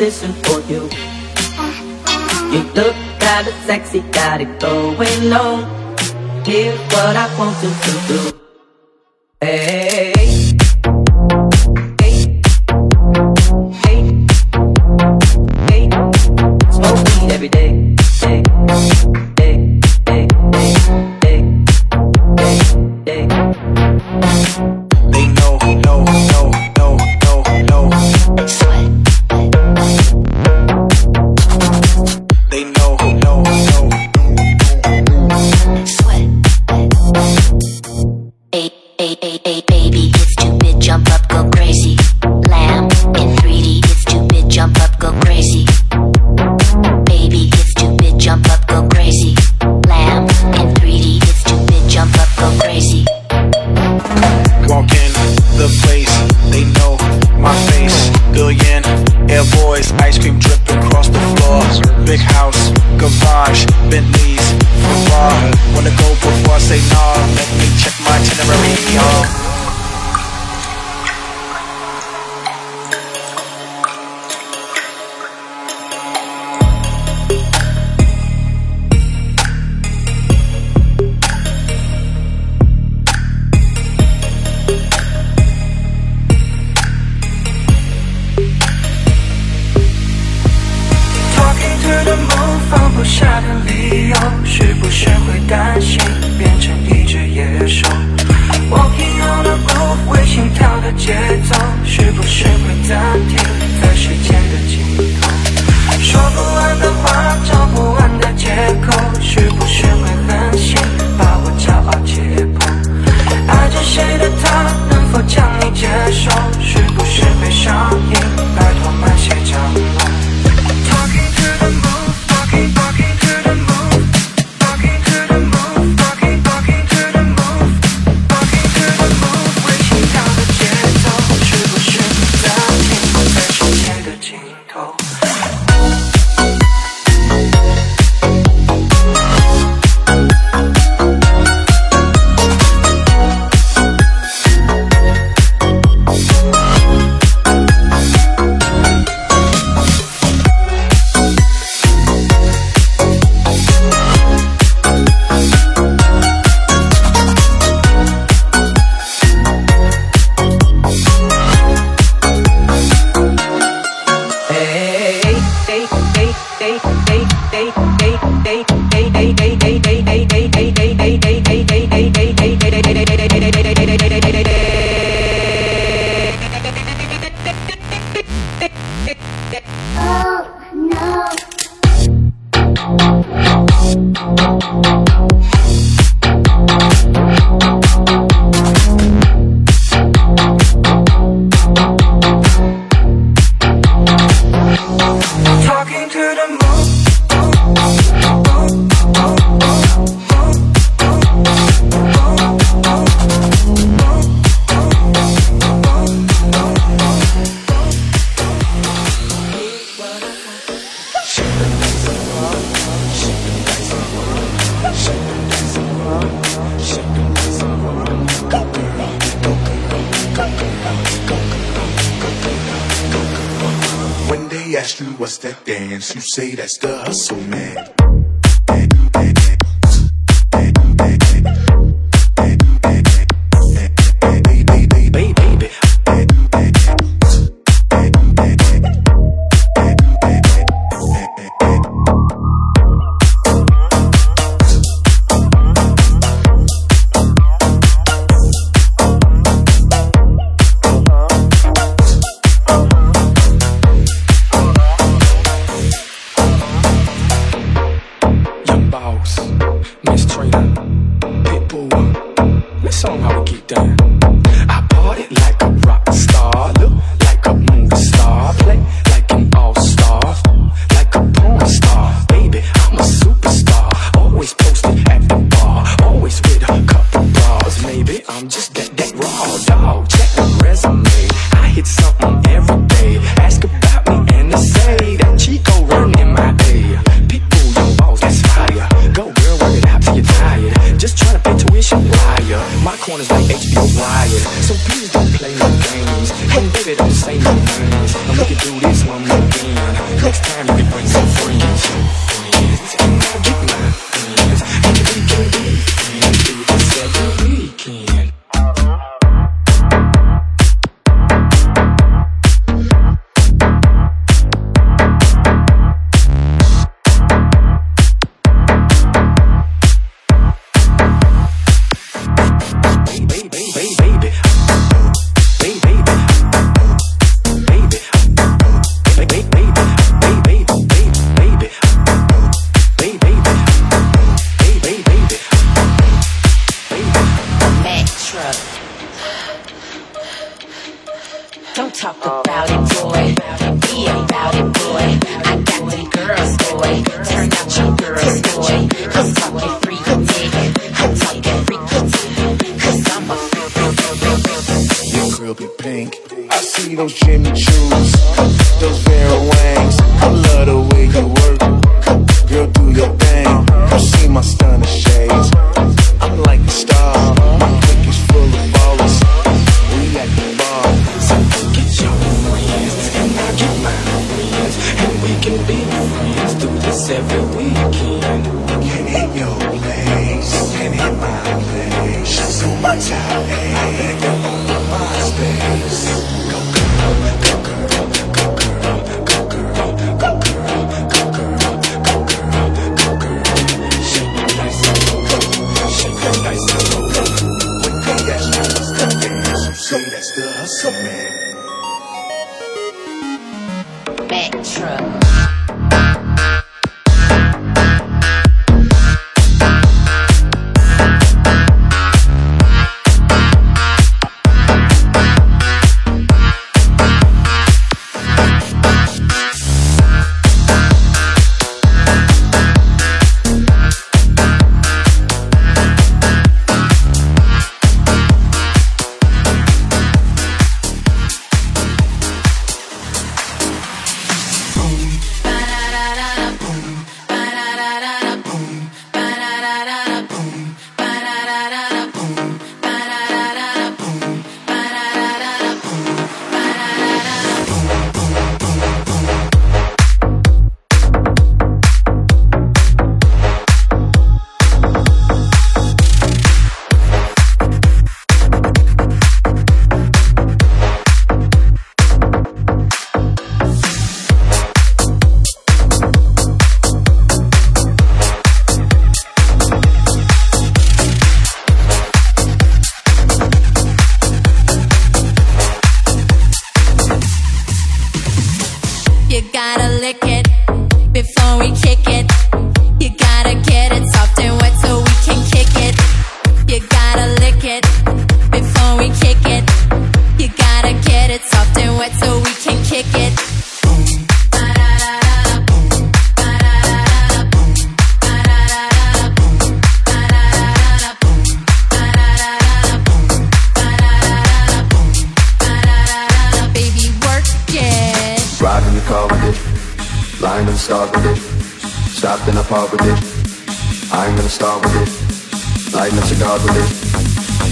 position for you. You look kinda sexy, got it going on. Here's what I want you to do. Hey. You say that's the hustle, man.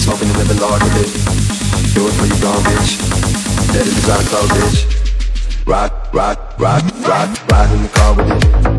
smoking the living large a bit. it for your gone, bitch. Dead is inside a cloud, bitch. Rock, rock, rock, rock, ride in the car with it.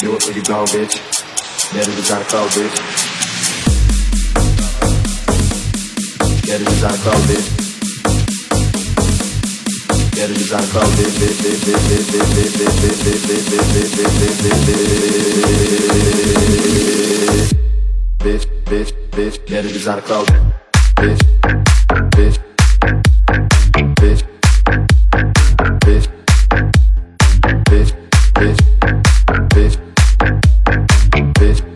Do it for you gone, bitch. It design clothes, bitch. Get it design clothes, bitch. Get it design clothes, bitch, bitch, bitch, bitch, bitch, bitch, bitch, bitch, bitch, bitch, bitch, bitch, bitch, bitch, bitch, bitch, bitch, bitch, get it design clothes, bitch, bitch, bitch, bitch, bitch,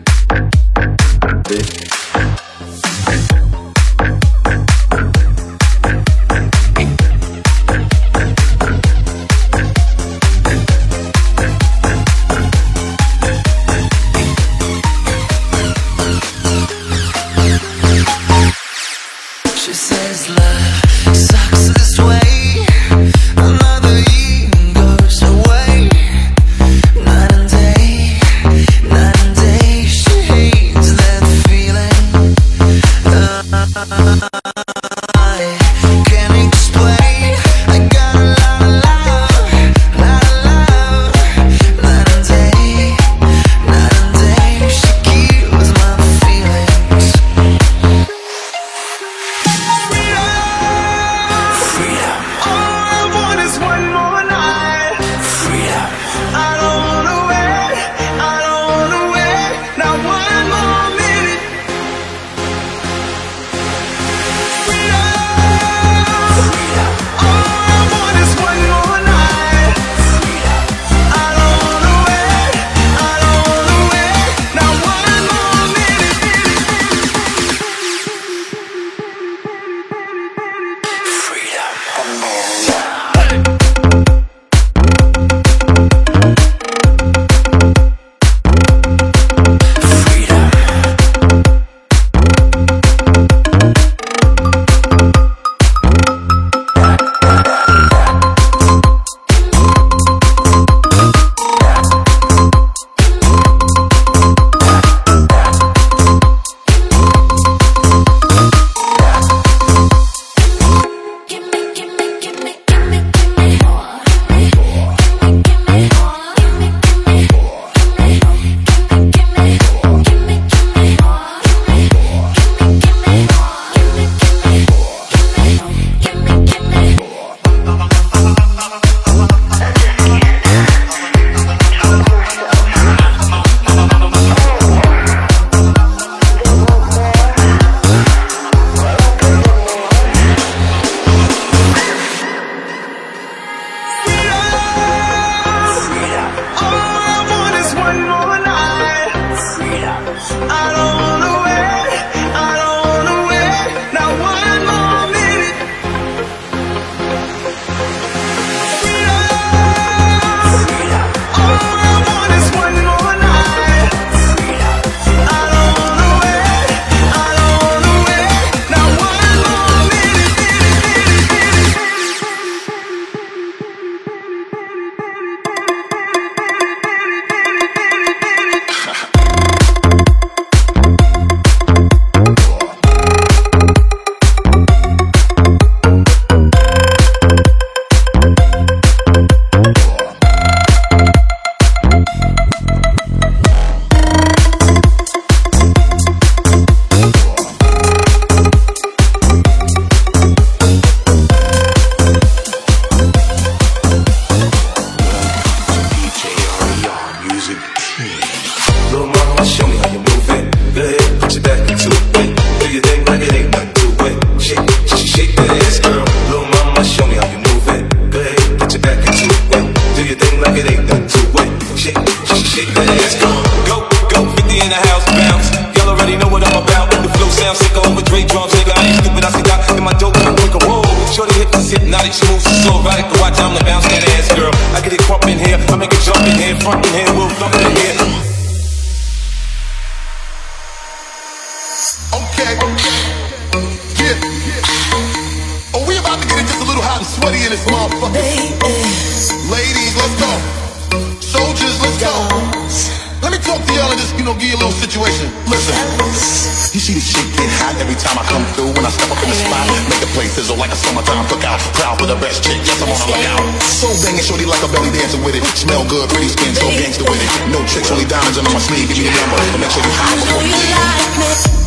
body, she moves so right, Watch, I'm the bounce that ass, girl. I get it crump in here, I make it jump in here, front in here. We'll Smell good, pretty skin, so gangster with it. No tricks, only diamonds under my sleeve. Give me the number, but make sure you hide before you leave.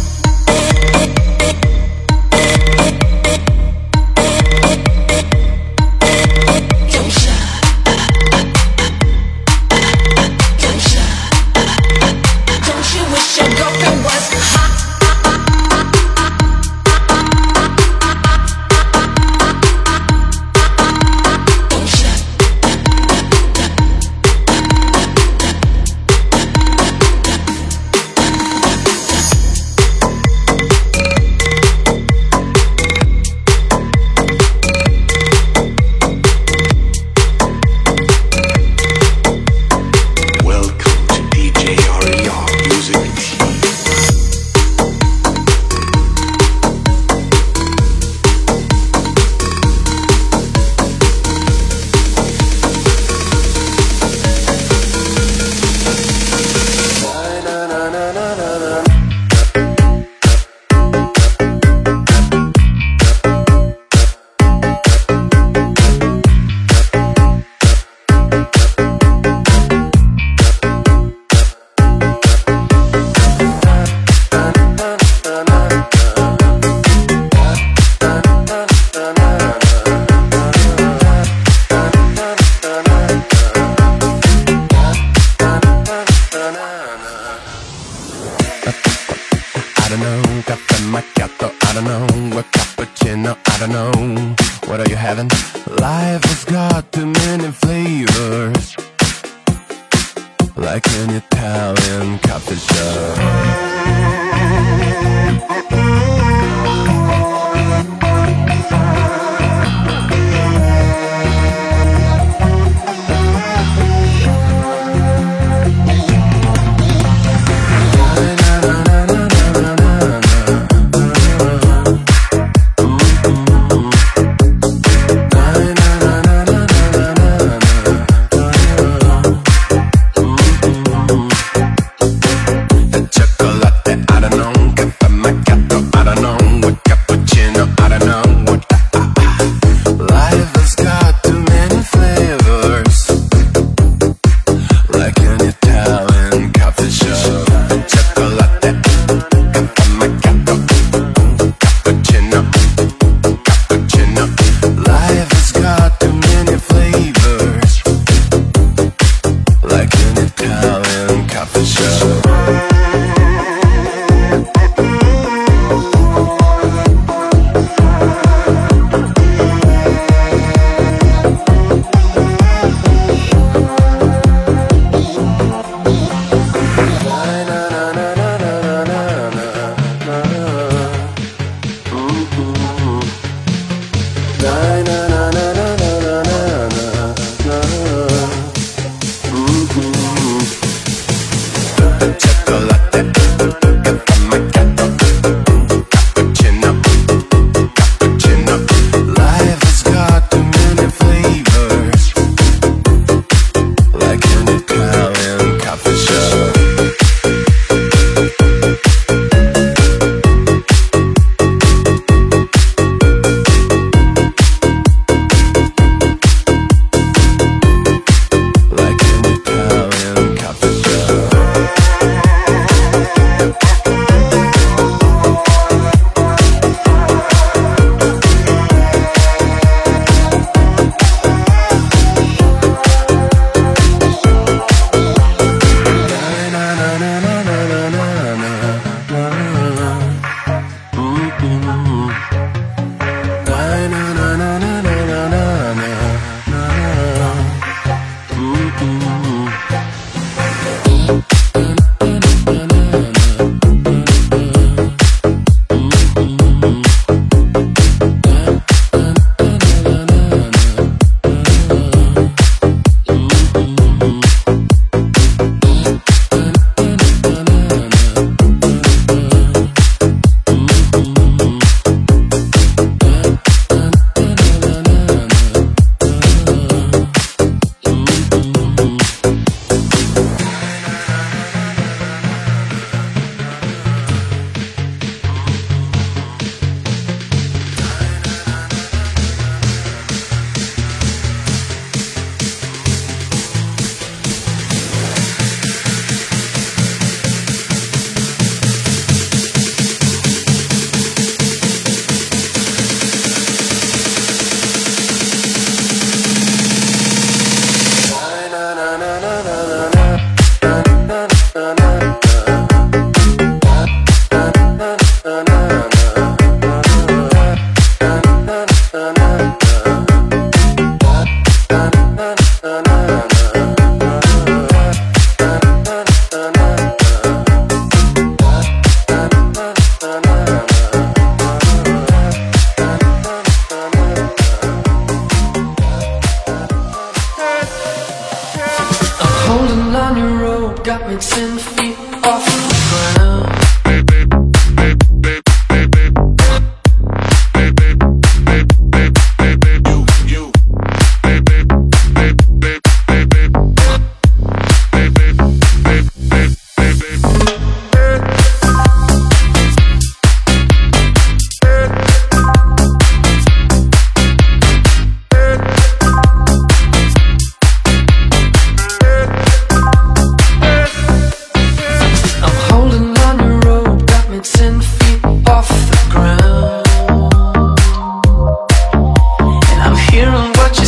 hearing what you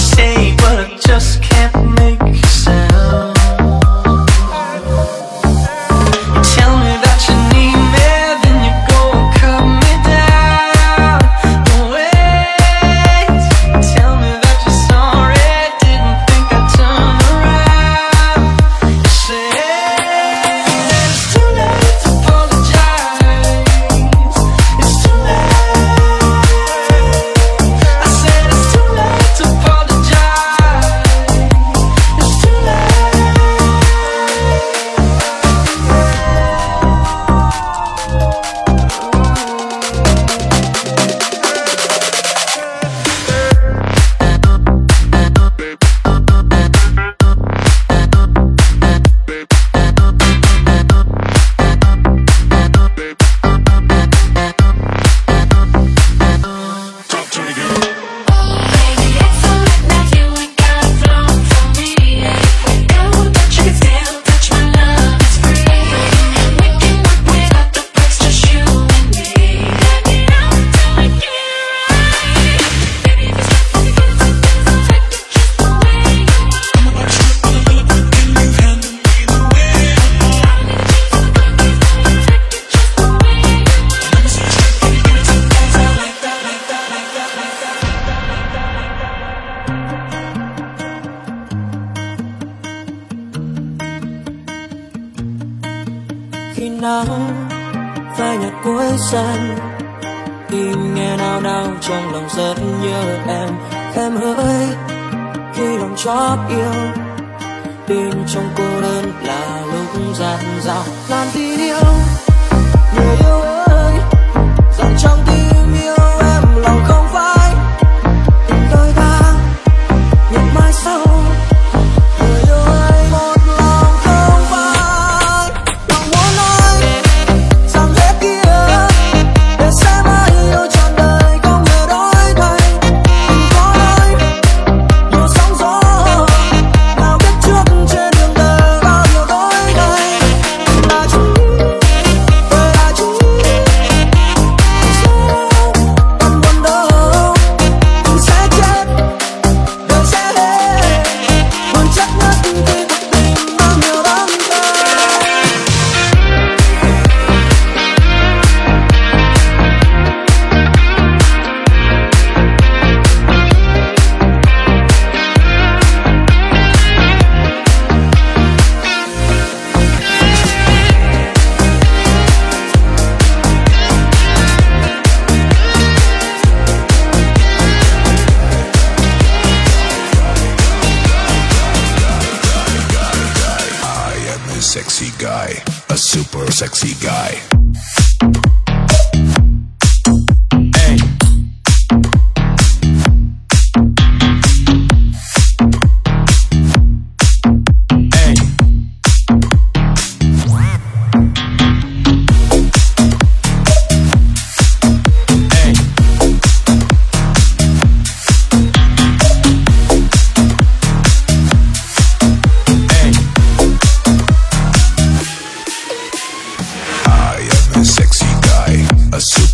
đêm trong cô đơn là lúc gian dạo làm tình yêu người yêu ơi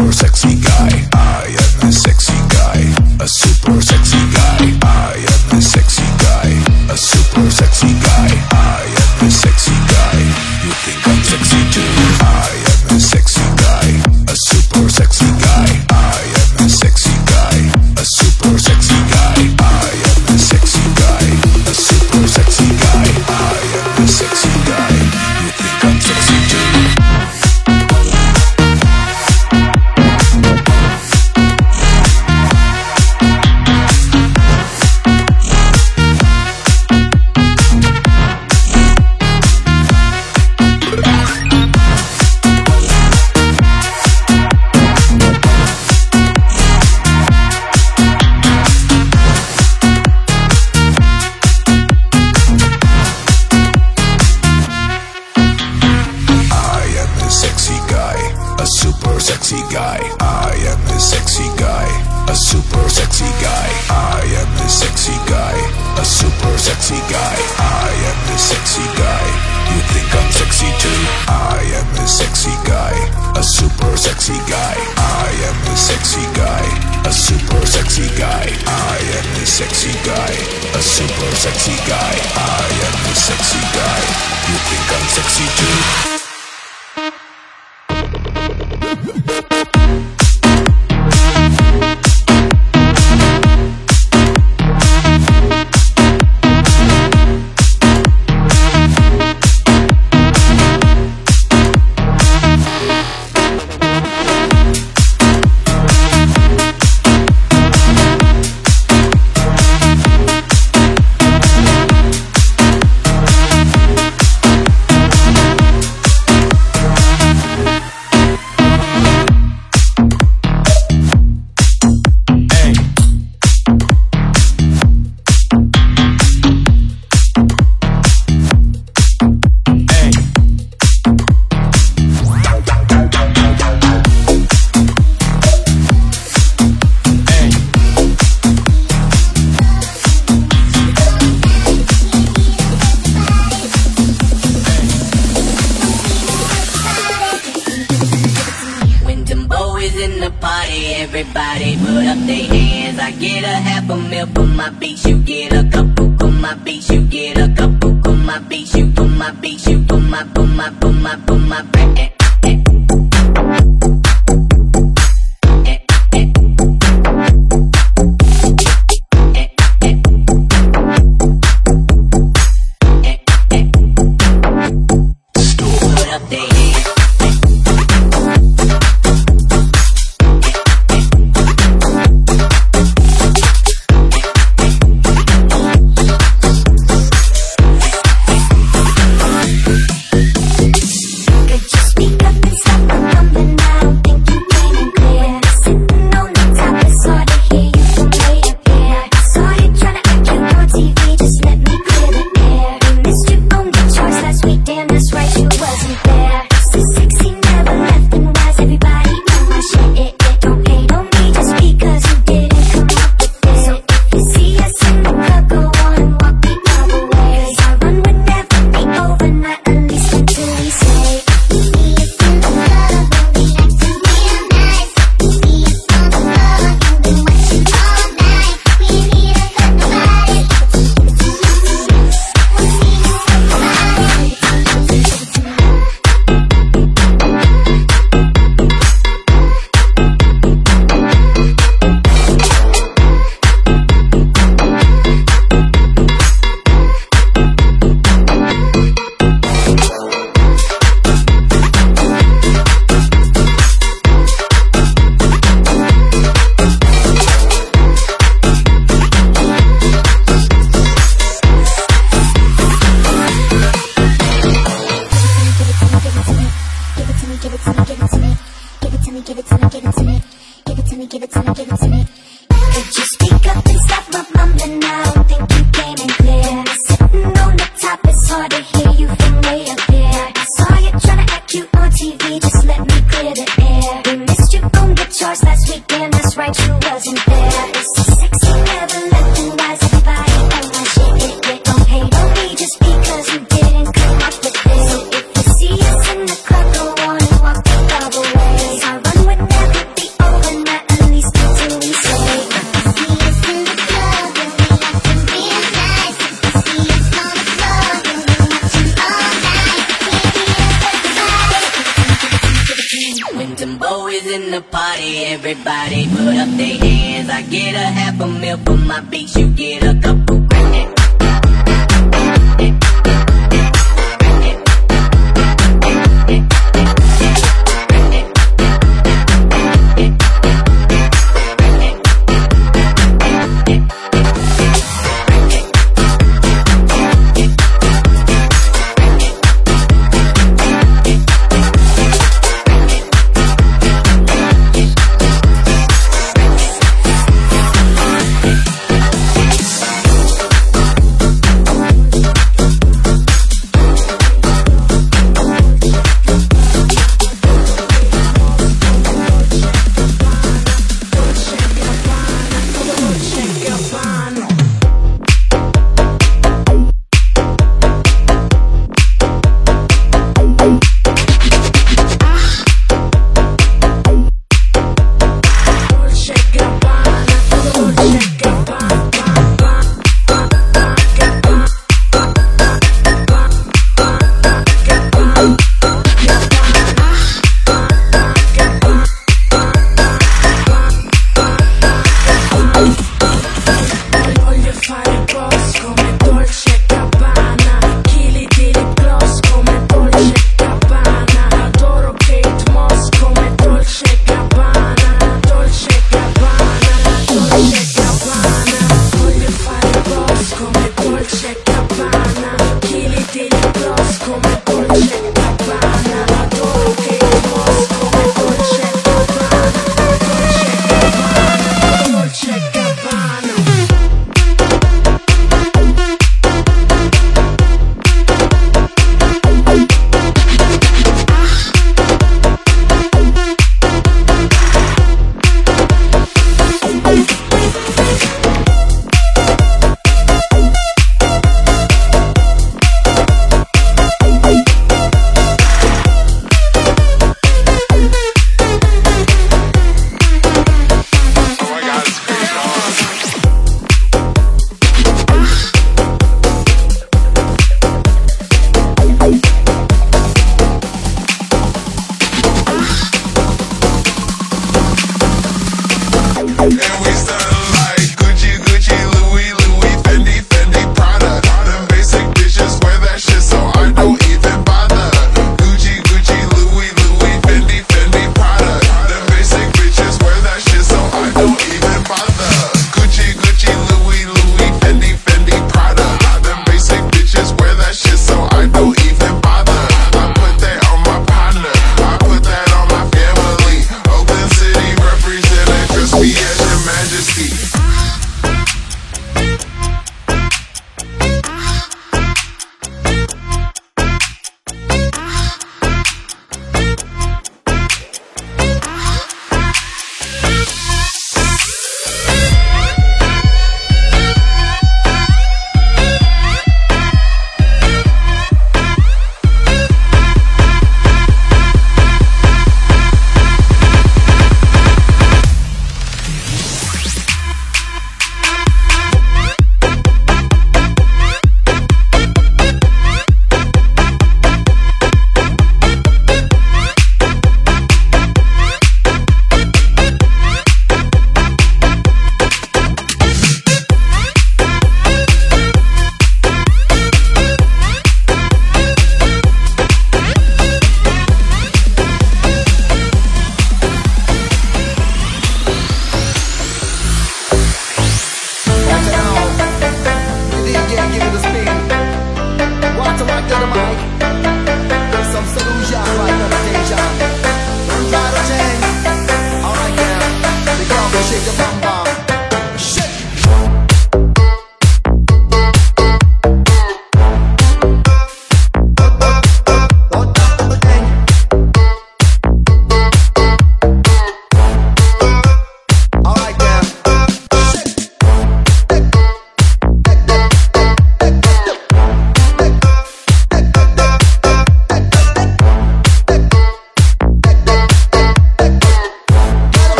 or sexy guy.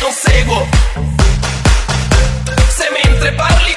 non seguo. Se mentre parli